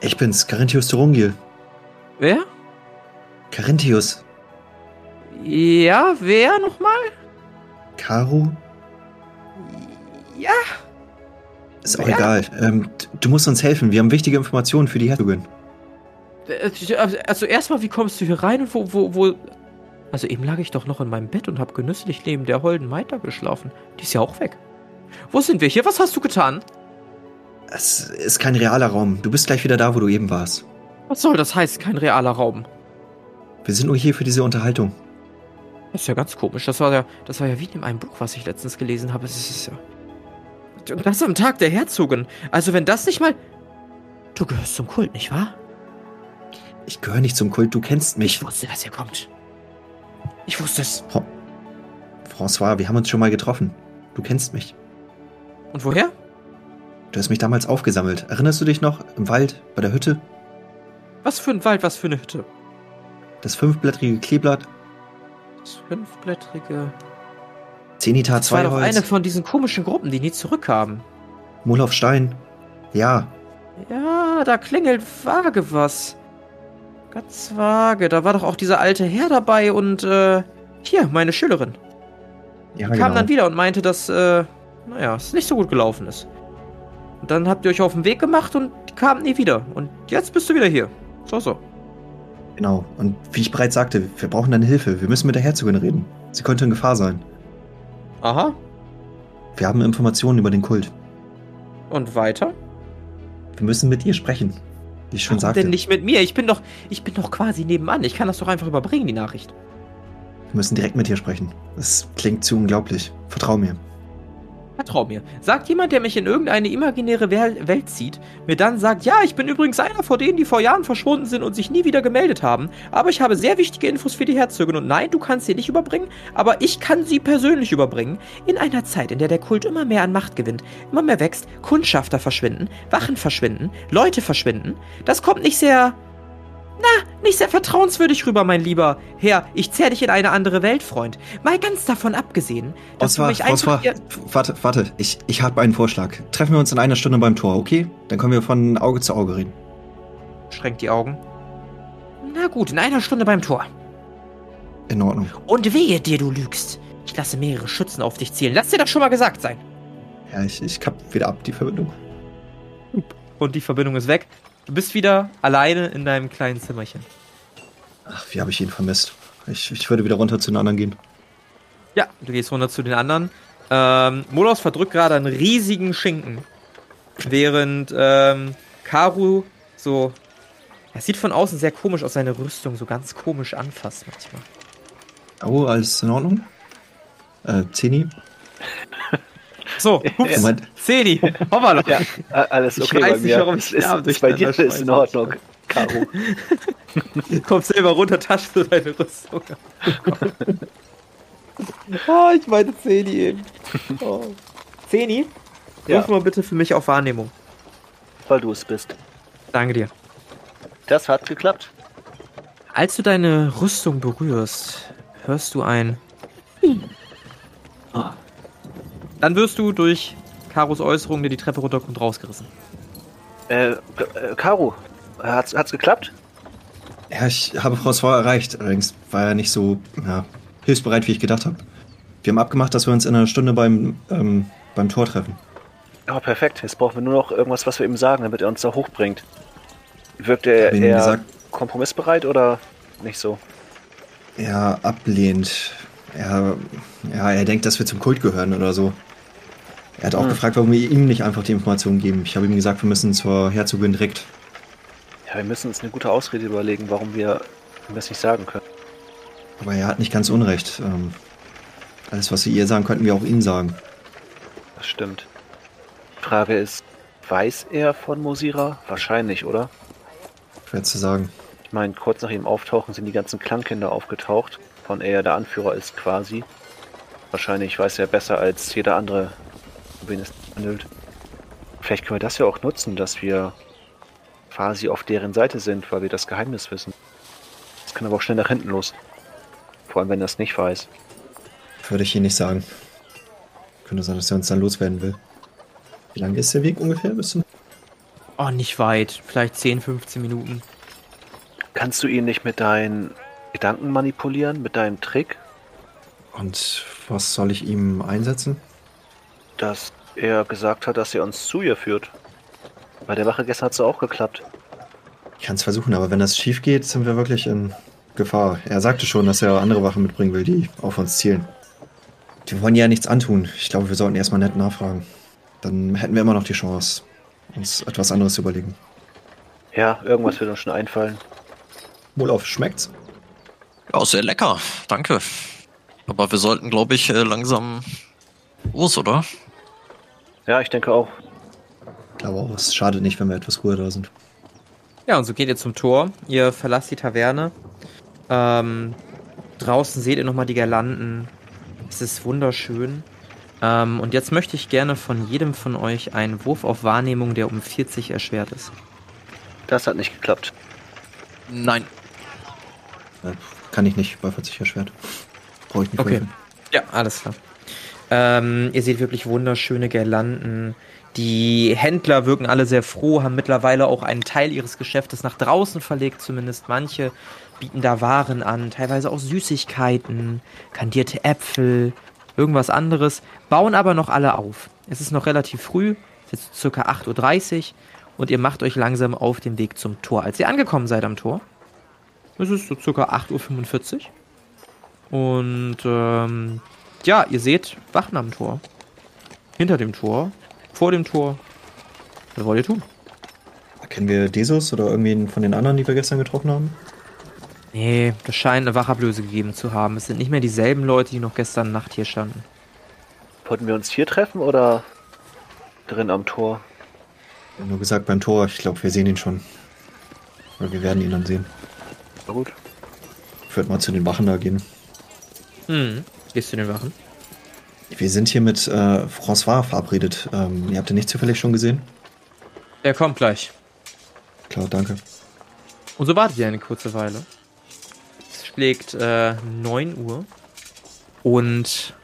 Ich bin's, Carinthius Turungil. Wer? Carinthius. Ja, wer nochmal? Caro? Ja. Ist auch Ja. egal. Ähm, du musst uns helfen. Wir haben wichtige Informationen für die Herzogin. Äh, Also erstmal, wie kommst du hier rein und wo, wo, wo... Also eben lag ich doch noch in meinem Bett und habe genüsslich neben der holden Maita geschlafen. Die ist ja auch weg. Wo sind wir hier? Was hast du getan? Es ist kein realer Raum. Du bist gleich wieder da, wo du eben warst. Was soll das heißen, kein realer Raum? Wir sind nur hier für diese Unterhaltung. Das ist ja ganz komisch. Das war ja, das war ja wie in einem Buch, was ich letztens gelesen habe. Es ist ja. Und das am Tag der Herzogin. Also wenn das nicht mal. Du gehörst zum Kult, nicht wahr? Ich gehöre nicht zum Kult, du kennst mich. Ich wusste, dass ihr kommt. Ich wusste es. François, wir haben uns schon mal getroffen. Du kennst mich. Und woher? Du hast mich damals aufgesammelt. Erinnerst du dich noch? Im Wald, bei der Hütte? Was für ein Wald, was für eine Hütte? Das fünfblättrige Kleeblatt? Das fünfblättrige. Zenita Das war doch eine von diesen komischen Gruppen, die nie zurückkamen. Molof Stein? Ja, Ja, da klingelt vage was. Ganz vage. Da war doch auch dieser alte Herr dabei und, äh, hier, meine Schülerin. ja Die kam dann wieder und meinte, dass, äh, naja, es nicht so gut gelaufen ist. Und dann habt ihr euch auf den Weg gemacht und kamen nie wieder. Und jetzt bist du wieder hier. So, so. Genau. Und wie ich bereits sagte, wir brauchen deine Hilfe. Wir müssen mit der Herzogin reden. Sie könnte in Gefahr sein. Aha. Wir haben Informationen über den Kult. Und weiter? Wir müssen mit ihr sprechen. Wie ich schon Warum sagte. denn nicht mit mir? Ich bin doch, ich bin doch quasi nebenan. Ich kann das doch einfach überbringen, die Nachricht. Wir müssen direkt mit ihr sprechen. Das klingt zu unglaublich. Vertrau mir. Vertrau mir. Sagt jemand, der mich in irgendeine imaginäre Wel Welt zieht, mir dann sagt, ja, ich bin übrigens einer von denen, die vor Jahren verschwunden sind und sich nie wieder gemeldet haben, aber ich habe sehr wichtige Infos für die Herzogin und nein, du kannst sie nicht überbringen, aber ich kann sie persönlich überbringen. In einer Zeit, in der der Kult immer mehr an Macht gewinnt, immer mehr wächst, Kundschafter verschwinden, Wachen verschwinden, Leute verschwinden, das kommt nicht sehr... Na, nicht sehr vertrauenswürdig rüber, mein lieber Herr. Ich zerr dich in eine andere Welt, Freund. Mal ganz davon abgesehen, dass du Oswald, mich einfach... Oswald, warte, warte. Ich, ich habe einen Vorschlag. Treffen wir uns in einer Stunde beim Tor, okay? Dann können wir von Auge zu Auge reden. schränkt die Augen. Na gut, in einer Stunde beim Tor. In Ordnung. Und wehe dir, du lügst. Ich lasse mehrere Schützen auf dich zielen. Lass dir das schon mal gesagt sein. Ja, ich, ich kapp wieder ab, die Verbindung. Und die Verbindung ist weg. Du bist wieder alleine in deinem kleinen Zimmerchen. Ach, wie habe ich ihn vermisst? Ich, ich würde wieder runter zu den anderen gehen. Ja, du gehst runter zu den anderen. Ähm, Molos verdrückt gerade einen riesigen Schinken. Während ähm, Karu so. Er sieht von außen sehr komisch aus, seine Rüstung so ganz komisch anfasst manchmal. Oh, alles in Ordnung? Äh, Zeni? So, hups, Moment. Zeni, hoppala. Ja, alles Ich okay weiß bei nicht, mir. warum ich ist, ist bei dir ist in. Ordnung, Caro. Kommst selber runter, taschst du deine Rüstung. oh, ich meine Zeni eben. Oh. Zeni, Ja. ruf mal bitte für mich auf Wahrnehmung. Weil du es bist. Danke dir. Das hat geklappt. Als du deine Rüstung berührst, hörst du ein. Dann wirst du durch Karos Äußerung, der die Treppe runterkommt, rausgerissen. Äh, äh, Caro, hat's, hat's geklappt? Ja, ich habe François erreicht. Allerdings war er nicht so ja, hilfsbereit, wie ich gedacht habe. Wir haben abgemacht, dass wir uns in einer Stunde beim, ähm, beim Tor treffen. Ja, perfekt. Jetzt brauchen wir nur noch irgendwas, was wir ihm sagen, damit er uns da hochbringt. Wirkt er eher gesagt- kompromissbereit oder nicht so? Er ablehnt. Er, ja, er denkt, dass wir zum Kult gehören oder so. Er hat auch Hm. gefragt, warum wir ihm nicht einfach die Informationen geben. Ich habe ihm gesagt, wir müssen zur Herzogin direkt. Ja, wir müssen uns eine gute Ausrede überlegen, warum wir ihm das nicht sagen können. Aber er hat nicht ganz unrecht. Ähm, alles, was wir ihr sagen, könnten wir auch ihm sagen. Das stimmt. Die Frage ist, weiß er von Mosira? Wahrscheinlich, oder? Schwer zu sagen. Ich meine, kurz nach ihrem Auftauchen sind die ganzen Klangkinder aufgetaucht, von er der Anführer ist quasi. Wahrscheinlich weiß er besser als jeder andere, wen es handelt. Vielleicht können wir das ja auch nutzen, dass wir quasi auf deren Seite sind, weil wir das Geheimnis wissen. Das kann aber auch schnell nach hinten los. Vor allem, wenn er es nicht weiß. Würde ich Ihnen nicht sagen. Könnte sein, dass er uns dann loswerden will. Wie lange ist der Weg ungefähr bis zum. Oh, nicht weit. Vielleicht 10, 15 Minuten. Kannst du ihn nicht mit deinen Gedanken manipulieren, mit deinem Trick, Und was soll ich ihm einsetzen? Dass er gesagt hat, dass er uns zu ihr führt? Bei der Wache gestern hat es auch geklappt. Ich kann es versuchen, aber wenn das schief geht, sind wir wirklich in Gefahr. Er sagte schon, dass er andere Wachen mitbringen will, die auf uns zielen. Die wollen ja nichts antun. Ich glaube, wir sollten erstmal nett nachfragen. Dann hätten wir immer noch die Chance, uns etwas anderes zu überlegen. Ja, irgendwas wird uns schon einfallen. Wohlauf, schmeckt's? Ja, sehr lecker. Danke. Aber wir sollten, glaube ich, äh, langsam los, oder? Ja, ich denke auch. Ich glaube auch, es schadet nicht, wenn wir etwas ruhiger da sind. Ja, und so geht ihr zum Tor. Ihr verlasst die Taverne. Ähm, draußen seht ihr nochmal die Girlanden. Es ist wunderschön. Ähm, und jetzt möchte ich gerne von jedem von euch einen Wurf auf Wahrnehmung, der um 40 erschwert ist. Das hat nicht geklappt. Nein. Äh, Kann ich nicht, bei 40 erschwert. Brauche ich nicht Okay. würfeln. Ja, alles klar. Ähm, ihr seht wirklich wunderschöne Girlanden. Die Händler wirken alle sehr froh, haben mittlerweile auch einen Teil ihres Geschäftes nach draußen verlegt, zumindest manche bieten da Waren an, teilweise auch Süßigkeiten, kandierte Äpfel, irgendwas anderes, bauen aber noch alle auf. Es ist noch relativ früh, es ist circa 8.30 Uhr und ihr macht euch langsam auf den Weg zum Tor. Als ihr angekommen seid am Tor, Es ist so circa 8.45 Uhr. Und ähm, ja, ihr seht Wachen am Tor. Hinter dem Tor. Vor dem Tor. Was wollt ihr tun? Kennen wir Desus oder irgendwen von den anderen, die wir gestern getroffen haben? Nee, das scheint eine Wachablöse gegeben zu haben. Es sind nicht mehr dieselben Leute, die noch gestern Nacht hier standen. Wollten wir uns hier treffen oder drin am Tor? Nur gesagt beim Tor, ich glaube, wir sehen ihn schon. Oder wir werden ihn dann sehen. Na gut. Ich würde mal zu den Wachen da gehen. Hm. Gehst du den Wachen? Wir sind hier mit äh, François verabredet. Ähm, ihr habt ihn nicht zufällig schon gesehen? Er kommt gleich. Klar, danke. Und so wartet ihr eine kurze Weile. Es schlägt äh, 9 Uhr. Und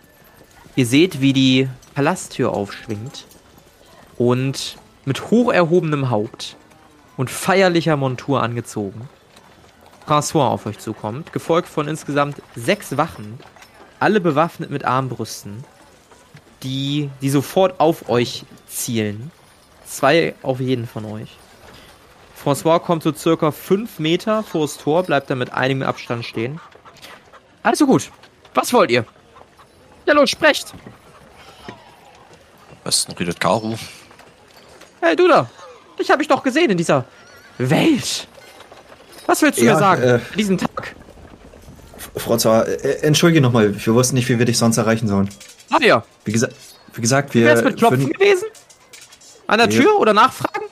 ihr seht, wie die Palasttür aufschwingt. Und mit hoch erhobenem Haupt und feierlicher Montur angezogen, François auf euch zukommt, gefolgt von insgesamt sechs Wachen, alle bewaffnet mit Armbrüsten, die, die sofort auf euch zielen. Zwei auf jeden von euch. François kommt so circa fünf Meter vor das Tor, bleibt dann mit einigem Abstand stehen. Also gut. Was wollt ihr? Ja, los, sprecht. Am besten redet Karu. Hey, du da. Dich habe ich doch gesehen in dieser Welt. Was willst du Ja, mir sagen? äh, an diesem Tag. François, äh, entschuldige nochmal, wir wussten nicht, wie wir dich sonst erreichen sollen. Ah ja. Wie, gesa wie gesagt, wir, Wär's mit Klopfen gewesen? An der Tür oder nachfragen?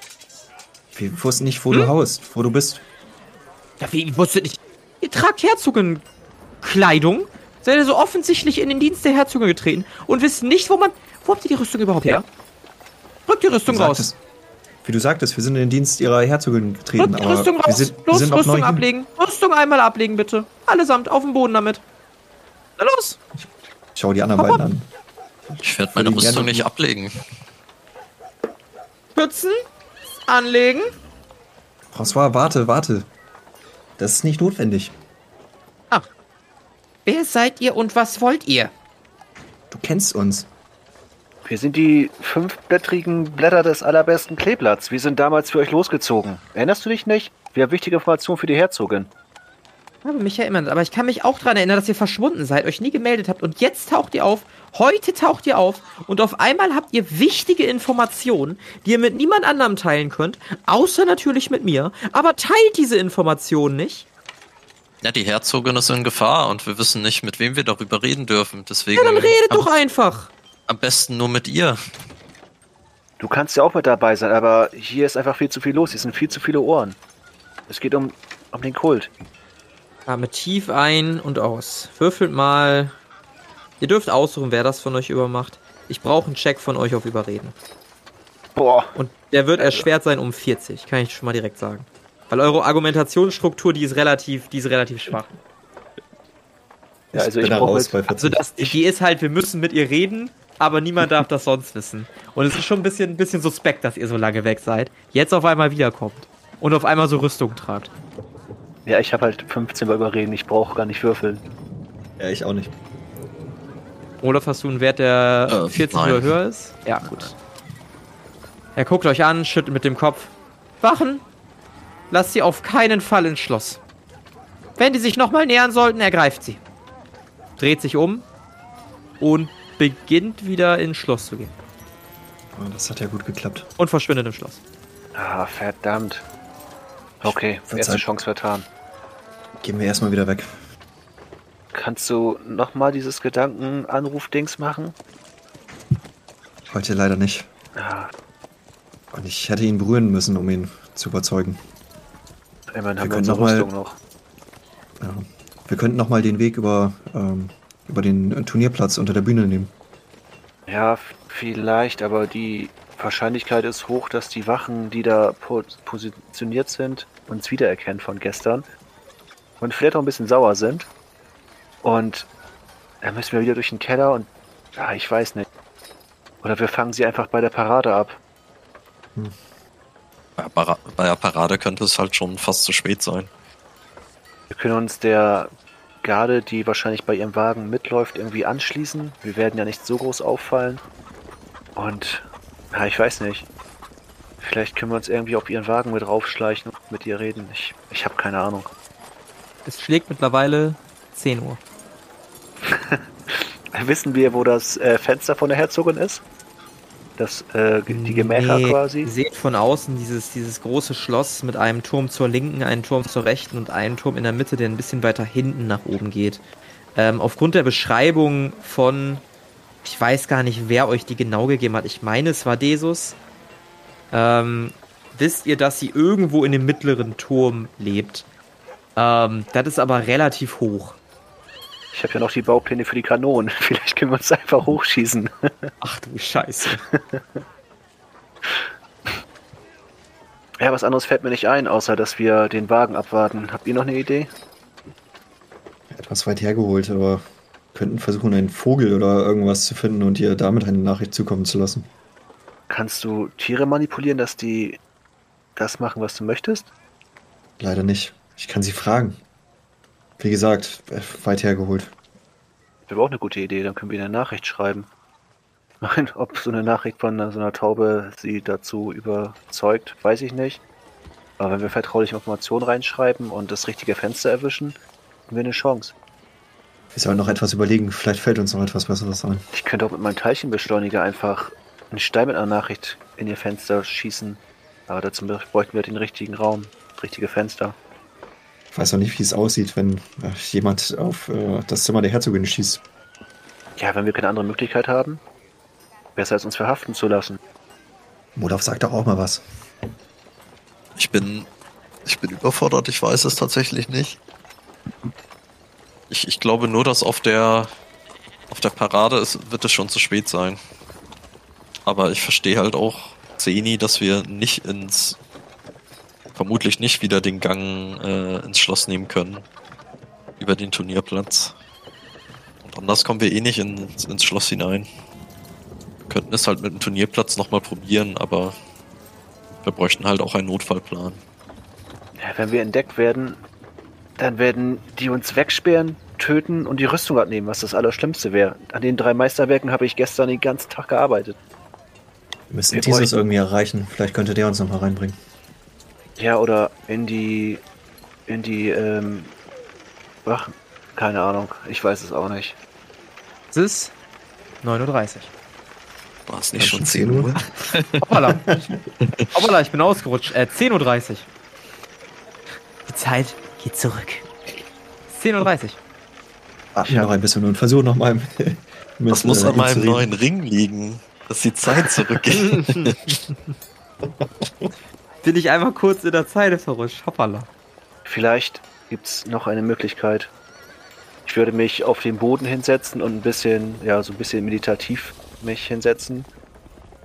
wir wussten nicht, wo Hm? du haust, wo du bist. Ja, wie, ich wusste nicht. Ihr tragt Herzogenkleidung. Seid ihr so offensichtlich in den Dienst der Herzogin getreten und wisst nicht, wo man. Wo habt ihr die Rüstung überhaupt her? Rückt die Rüstung raus. Wie du sagtest, wir sind in den Dienst ihrer Herzogin getreten, aber Rüstung wir raus. sind, wir los, sind noch neu Rüstung ablegen. Rüstung einmal ablegen, bitte. Allesamt auf den Boden damit. Na los. Schau die anderen Papa. beiden an. Ich werde meine ich Rüstung gerne- nicht ablegen. Schützen. Anlegen. François, warte, warte. Das ist nicht notwendig. Wer seid ihr und was wollt ihr? Du kennst uns. Wir sind die fünfblättrigen Blätter des allerbesten Kleeblatts. Wir sind damals für euch losgezogen. Erinnerst du dich nicht? Wir haben wichtige Informationen für die Herzogin. Ich habe mich erinnert, aber ich kann mich auch daran erinnern, dass ihr verschwunden seid, euch nie gemeldet habt und jetzt taucht ihr auf, heute taucht ihr auf und auf einmal habt ihr wichtige Informationen, die ihr mit niemand anderem teilen könnt, außer natürlich mit mir, aber teilt diese Informationen nicht. Ja, die Herzogin ist in Gefahr und wir wissen nicht, mit wem wir darüber reden dürfen. Deswegen Ja, dann redet doch einfach. Am besten nur mit ihr. Du kannst ja auch mit dabei sein, aber hier ist einfach viel zu viel los. Hier sind viel zu viele Ohren. Es geht um, um den Kult. Atmet tief ein und aus. Würfelt mal. Ihr dürft aussuchen, wer das von euch übermacht. Ich brauche einen Check von euch auf Überreden. Boah, Und der wird erschwert sein um 40, kann ich schon mal direkt sagen. Weil eure Argumentationsstruktur, die ist relativ, die ist relativ schwach. Ja, also ich bin da raus bei Also 40. das, die ist halt, wir müssen mit ihr reden, aber niemand darf das sonst wissen. Und es ist schon ein bisschen, ein bisschen suspekt, dass ihr so lange weg seid. Jetzt auf einmal wiederkommt. Und auf einmal so Rüstung tragt. ja, ich habe halt 15 bei Überreden. Ich brauche gar nicht würfeln. Ja, ich auch nicht. Olaf, hast du einen Wert, der Äh, 40 nein. oder höher ist? Ja, gut. Er guckt euch an, schüttelt mit dem Kopf. Wachen! Lasst sie auf keinen Fall ins Schloss. Wenn die sich nochmal nähern sollten, ergreift sie. Dreht sich um und beginnt wieder ins Schloss zu gehen. Oh, das hat ja gut geklappt. Und verschwindet im Schloss. Ah, verdammt. Okay, Verzeiht. erste Chance vertan. Gehen wir erstmal wieder weg. Kannst du nochmal dieses Gedankenanruf-Dings machen? Heute leider nicht. Ja, Und ich hätte ihn berühren müssen, um ihn zu überzeugen. immerhin Wir haben wir können unsere noch mal- Rüstung noch. Ja. Wir könnten nochmal den Weg über, ähm, über den Turnierplatz unter der Bühne nehmen. Ja, vielleicht, aber die Wahrscheinlichkeit ist hoch, dass die Wachen, die da po positioniert sind, uns wiedererkennen von gestern. Und vielleicht auch ein bisschen sauer sind. Und dann müssen wir wieder durch den Keller und. Ja, ich weiß nicht. Oder wir fangen sie einfach bei der Parade ab. Bei, Para bei der Parade könnte es halt schon fast zu spät sein. Wir können uns der Garde, die wahrscheinlich bei ihrem Wagen mitläuft, irgendwie anschließen. Wir werden ja nicht so groß auffallen. Und, ja, ich weiß nicht. Vielleicht können wir uns irgendwie auf ihren Wagen mit raufschleichen und mit ihr reden. Ich, ich habe keine Ahnung. Es schlägt mittlerweile 10 Uhr. Wissen wir, wo das äh, Fenster von der Herzogin ist? Das, äh, die Gemächer Nee, quasi? Ihr seht von außen dieses, dieses große Schloss mit einem Turm zur linken, einen Turm zur rechten und einen Turm in der Mitte, der ein bisschen weiter hinten nach oben geht. Ähm, aufgrund der Beschreibung von, ich weiß gar nicht, wer euch die genau gegeben hat. Ich meine, es war Desus. Ähm, wisst ihr, dass sie irgendwo in dem mittleren Turm lebt. Ähm, das ist aber relativ hoch. Ich habe ja noch die Baupläne für die Kanonen. Vielleicht können wir uns einfach hochschießen. Ach du Scheiße. Ja, was anderes fällt mir nicht ein, außer dass wir den Wagen abwarten. Habt ihr noch eine Idee? Etwas weit hergeholt, aber könnten versuchen, einen Vogel oder irgendwas zu finden und dir damit eine Nachricht zukommen zu lassen. Kannst du Tiere manipulieren, dass die das machen, was du möchtest? Leider nicht. Ich kann sie fragen. Wie gesagt, weit hergeholt. Wäre auch eine gute Idee, dann können wir eine Nachricht schreiben. Nein, ob so eine Nachricht von so einer Taube sie dazu überzeugt, weiß ich nicht. Aber wenn wir vertrauliche Informationen reinschreiben und das richtige Fenster erwischen, haben wir eine Chance. Wir sollen noch etwas überlegen. Vielleicht fällt uns noch etwas Besseres ein. Ich könnte auch mit meinem Teilchenbeschleuniger einfach einen Stein mit einer Nachricht in ihr Fenster schießen. Aber dazu bräuchten wir den richtigen Raum, das richtige Fenster. Ich weiß noch nicht, wie es aussieht, wenn äh, jemand auf äh, das Zimmer der Herzogin schießt. Ja, wenn wir keine andere Möglichkeit haben, besser als uns verhaften zu lassen. Modov sagt doch auch mal was. Ich bin, ich bin überfordert, ich weiß es tatsächlich nicht. Ich, ich glaube nur, dass auf der, auf der Parade ist, wird es schon zu spät sein. Aber ich verstehe halt auch Zeni, dass wir nicht ins, vermutlich nicht wieder den Gang äh, ins Schloss nehmen können. Über den Turnierplatz. Und anders kommen wir eh nicht ins, ins Schloss hinein. Wir könnten es halt mit dem Turnierplatz nochmal probieren, aber wir bräuchten halt auch einen Notfallplan. Ja, wenn wir entdeckt werden, dann werden die uns wegsperren, töten und die Rüstung abnehmen, was das Allerschlimmste wäre. An den drei Meisterwerken habe ich gestern den ganzen Tag gearbeitet. Wir müssen Wir dieses irgendwie erreichen. Vielleicht könnte der uns noch mal reinbringen. Ja, oder in die. in die, ähm. Ach, keine Ahnung. Ich weiß es auch nicht. Es ist 9.30 Uhr. War es nicht Ja, schon schon 10 10 Uhr? Hoppala. Hoppala, ich bin ausgerutscht. Äh, 10.30 Uhr. Die Zeit geht zurück. 10.30 Uhr. Ach, noch ein bisschen und versuch noch mal. Das muss an meinem neuen Ring liegen, dass die Zeit zurückgeht. Bin ich einmal kurz in der Zeit verrutscht. Hoppala. Vielleicht gibt's noch eine Möglichkeit. Ich würde mich auf den Boden hinsetzen und ein bisschen, ja, so ein bisschen meditativ mich hinsetzen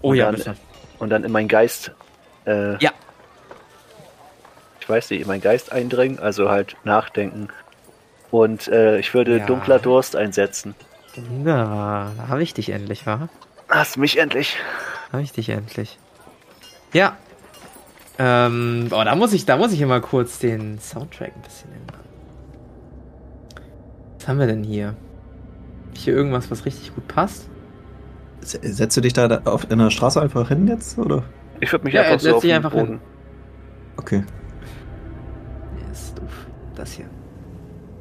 Oh Und ja, dann- bitte. und dann in meinen Geist. Äh, Ja. Ich weiß nicht, in meinen Geist eindringen, also halt nachdenken. Und äh, ich würde Ja. dunkler Durst einsetzen. Na, da habe ich dich endlich, wa? Hast mich endlich. Habe ich dich endlich. Ja. Ähm, oh, da muss ich, da muss ich immer kurz den Soundtrack ein bisschen ändern. Was haben wir denn hier? Hier irgendwas, was richtig gut passt? Setzt du dich da auf, in der Straße einfach hin jetzt, oder? Ich würde mich Ja, einfach setz so auf dich den einfach hin. Boden. Okay. Nee, ist doof. Das hier.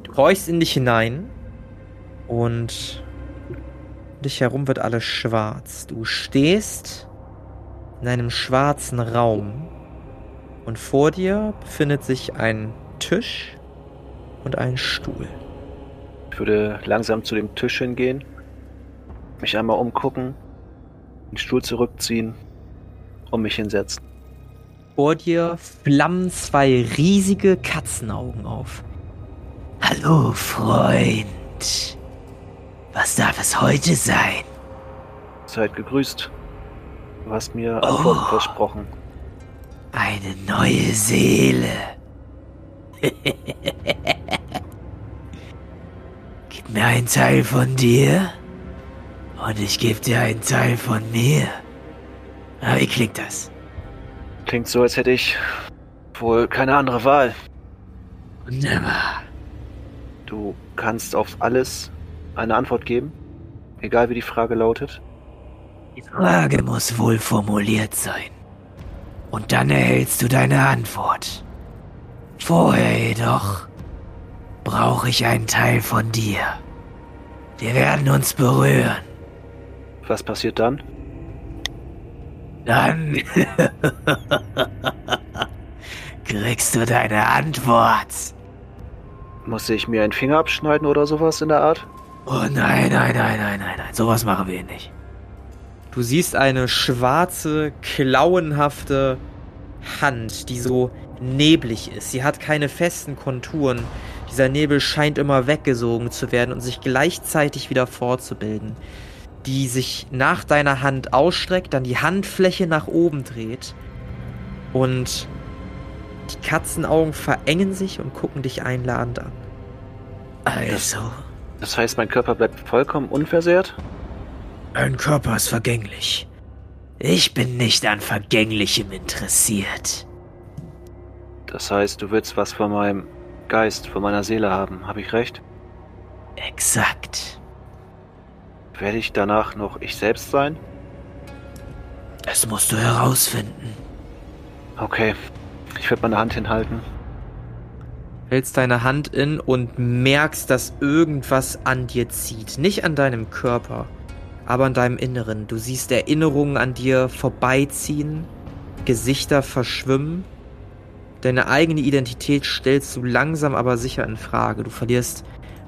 Du horchst in dich hinein und um dich herum wird alles schwarz. Du stehst in einem schwarzen Raum und vor dir befindet sich ein Tisch und ein Stuhl. Ich würde langsam zu dem Tisch hingehen, mich einmal umgucken, den Stuhl zurückziehen und mich hinsetzen. Vor dir flammen zwei riesige Katzenaugen auf. Hallo, Freund. Was darf es heute sein? Seid gegrüßt. Du hast mir Antworten Oh. versprochen. Eine neue Seele. Gib mir einen Teil von dir und ich gebe dir einen Teil von mir. Na, wie klingt das? Klingt so, als hätte ich wohl keine andere Wahl. Wunderbar. Du kannst auf alles eine Antwort geben, egal wie die Frage lautet. Die Frage muss wohl formuliert sein. Und dann erhältst du deine Antwort. Vorher jedoch brauche ich einen Teil von dir. Wir werden uns berühren. Was passiert dann? Dann kriegst du deine Antwort. Muss ich mir einen Finger abschneiden oder sowas in der Art? Oh nein, nein, nein, nein, nein, nein. Sowas machen wir nicht. Du siehst eine schwarze, klauenhafte Hand, die so neblig ist. Sie hat keine festen Konturen. Dieser Nebel scheint immer weggesogen zu werden und sich gleichzeitig wieder fortzubilden. Die sich nach deiner Hand ausstreckt, dann die Handfläche nach oben dreht und die Katzenaugen verengen sich und gucken dich einladend an. Also, Das heißt, mein Körper bleibt vollkommen unversehrt? Ein Körper ist vergänglich. Ich bin nicht an Vergänglichem interessiert. Das heißt, du willst was von meinem Geist, von meiner Seele haben. Habe ich recht? Exakt. Werde ich danach noch ich selbst sein? Das musst du herausfinden. Okay. Ich werde meine Hand hinhalten. hältst deine Hand in und merkst, dass irgendwas an dir zieht. Nicht an deinem Körper, aber an deinem Inneren. Du siehst Erinnerungen an dir vorbeiziehen, Gesichter verschwimmen. Deine eigene Identität stellst du langsam aber sicher in Frage. Du verlierst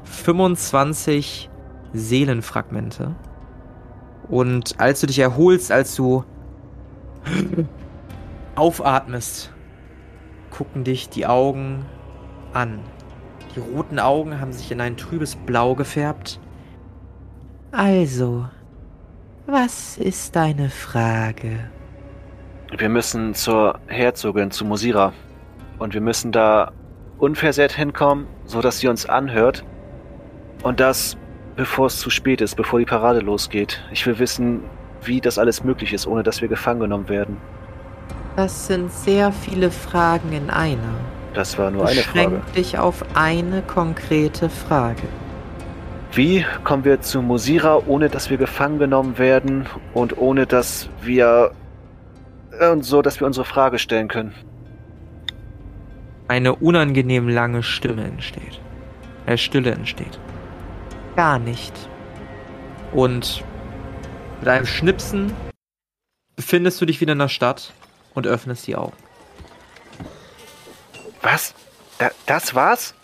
25 Seelenfragmente. Und als du dich erholst, als du aufatmest, gucken dich die Augen an. Die roten Augen haben sich in ein trübes Blau gefärbt. Also, was ist deine Frage? Wir müssen zur Herzogin, zu Mosira. Und wir müssen da unversehrt hinkommen, so dass sie uns anhört. Und das, bevor es zu spät ist, bevor die Parade losgeht. Ich will wissen, wie das alles möglich ist, ohne dass wir gefangen genommen werden. Das sind sehr viele Fragen in einer. Das war nur eine Frage. Beschränk dich auf eine konkrete Frage. Wie kommen wir zu Mosira, ohne dass wir gefangen genommen werden und ohne dass wir und so, dass wir unsere Frage stellen können? Eine unangenehm lange Stimme entsteht. Äh, Stille entsteht. Gar nicht. Und mit einem Schnipsen befindest du dich wieder in der Stadt und öffnest die Augen. Was? Da, das war's?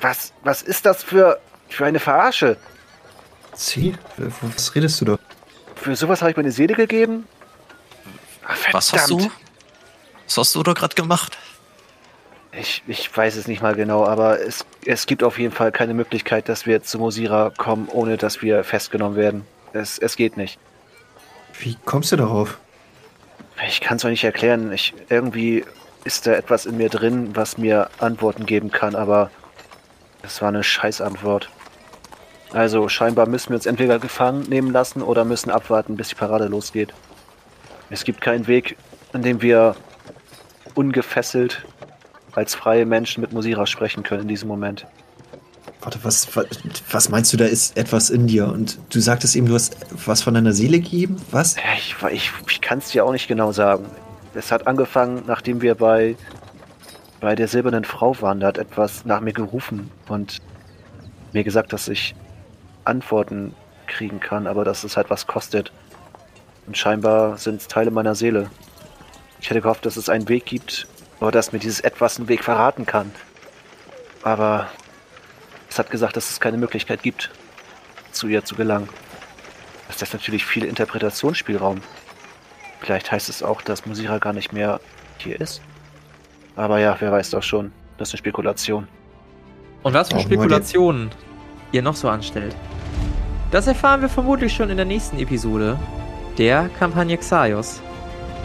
Was, was ist das für, für eine Verarsche? Sie? Was redest du da? Für sowas habe ich meine Seele gegeben? Ach, Was hast du? Was hast du da gerade gemacht? Ich, ich weiß es nicht mal genau, aber es, es gibt auf jeden Fall keine Möglichkeit, dass wir zu Mosira kommen, ohne dass wir festgenommen werden. Es, es geht nicht. Wie kommst du darauf? Ich kann es euch nicht erklären. Ich, irgendwie ist da etwas in mir drin, was mir Antworten geben kann, aber das war eine Scheißantwort. Also scheinbar müssen wir uns entweder gefangen nehmen lassen oder müssen abwarten, bis die Parade losgeht. Es gibt keinen Weg, an dem wir ungefesselt als freie Menschen mit Musira sprechen können in diesem Moment. Warte, was, was, meinst du, da ist etwas in dir? Und du sagtest eben, du hast was von deiner Seele gegeben? Was? Ja, ich, ich, ich kann es dir auch nicht genau sagen. Es hat angefangen, nachdem wir bei, bei der silbernen Frau waren. Da hat etwas nach mir gerufen und mir gesagt, dass ich Antworten kriegen kann, aber dass es halt was kostet. Und scheinbar sind es Teile meiner Seele. Ich hätte gehofft, dass es einen Weg gibt, oder dass mir dieses Etwas einen Weg verraten kann. Aber es hat gesagt, dass es keine Möglichkeit gibt, zu ihr zu gelangen. Das lässt natürlich viel Interpretationsspielraum. Vielleicht heißt es auch, dass Musira gar nicht mehr hier ist. Aber ja, wer weiß doch schon. Das ist eine Spekulation. Und was für Spekulationen ihr noch so anstellt. Das erfahren wir vermutlich schon in der nächsten Episode der Kampagne Xaios.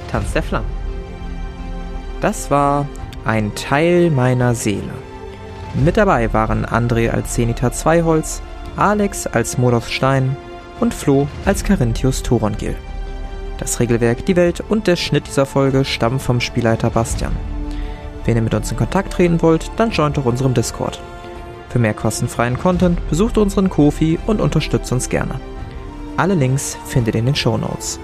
Tanz der Flammen. Das war ein Teil meiner Seele. Mit dabei waren André als Zenita Zweiholz, Alex als Modos Stein und Flo als Carinthius Thorongil. Das Regelwerk, die Welt und der Schnitt dieser Folge stammen vom Spielleiter Bastian. Wenn ihr mit uns in Kontakt treten wollt, dann joint doch unserem Discord. Für mehr kostenfreien Content besucht unseren Kofi und unterstützt uns gerne. Alle Links findet ihr in den Shownotes.